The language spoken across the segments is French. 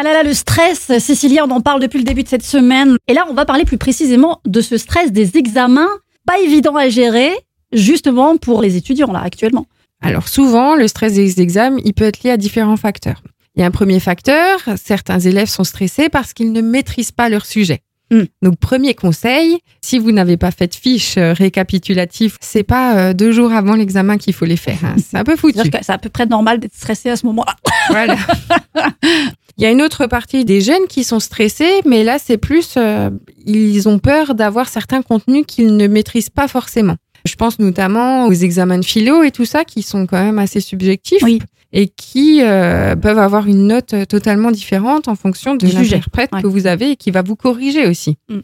Ah là là, le stress, Cécilia, on en parle depuis le début de cette semaine. Et là, on va parler plus précisément de ce stress des examens, pas évident à gérer, justement pour les étudiants là actuellement. Alors souvent, le stress des examens, il peut être lié à différents facteurs. Il y a un premier facteur, certains élèves sont stressés parce qu'ils ne maîtrisent pas leur sujet. Mm. Donc premier conseil, si vous n'avez pas fait de fiche euh, récapitulative, c'est pas euh, deux jours avant l'examen qu'il faut les faire. hein. C'est un peu foutu. C'est à peu près normal d'être stressé à ce moment-là. Voilà. Il y a une autre partie des jeunes qui sont stressés, mais là c'est plus euh, ils ont peur d'avoir certains contenus qu'ils ne maîtrisent pas forcément. Je pense notamment aux examens de philo et tout ça qui sont quand même assez subjectifs Oui. et qui euh, peuvent avoir une note totalement différente en fonction de l'interprète ouais. que vous avez et qui va vous corriger aussi. Mm.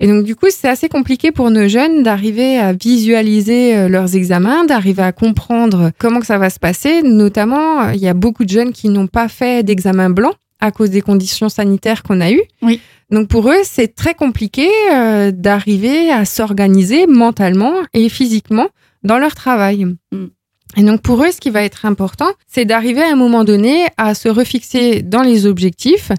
Et donc du coup, c'est assez compliqué pour nos jeunes d'arriver à visualiser euh, leurs examens, d'arriver à comprendre comment que ça va se passer. Notamment, euh, il y a beaucoup de jeunes qui n'ont pas fait d'examen blanc à cause des conditions sanitaires qu'on a eues. Oui. Donc pour eux, c'est très compliqué euh, d'arriver à s'organiser mentalement et physiquement dans leur travail. Mm. Et donc pour eux, ce qui va être important, c'est d'arriver à un moment donné à se refixer dans les objectifs.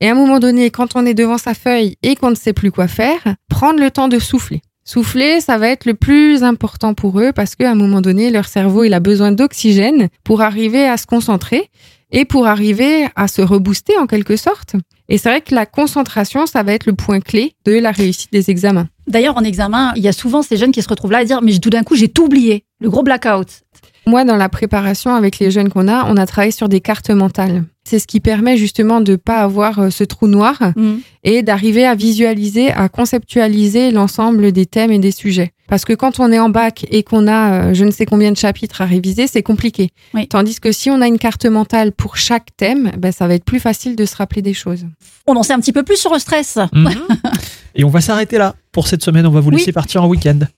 Et à un moment donné, quand on est devant sa feuille et qu'on ne sait plus quoi faire, prendre le temps de souffler. Souffler, ça va être le plus important pour eux parce qu'à un moment donné, leur cerveau, il a besoin d'oxygène pour arriver à se concentrer et pour arriver à se rebooster en quelque sorte. Et c'est vrai que la concentration, ça va être le point clé de la réussite des examens. D'ailleurs, en examen, il y a souvent ces jeunes qui se retrouvent là à dire Mais tout d'un coup, j'ai tout oublié. Le gros blackout. Moi, dans la préparation avec les jeunes qu'on a, on a travaillé sur des cartes mentales. C'est ce qui permet justement de pas avoir euh, ce trou noir et d'arriver à visualiser, à conceptualiser l'ensemble des thèmes et des sujets. Parce que quand on est en bac et qu'on a euh, je ne sais combien de chapitres à réviser, c'est compliqué. Oui. Tandis que si on a une carte mentale pour chaque thème, ben, ça va être plus facile de se rappeler des choses. On en sait un petit peu plus sur le stress. Mhm. Et on va s'arrêter là pour cette semaine. On va vous laisser partir en week-end.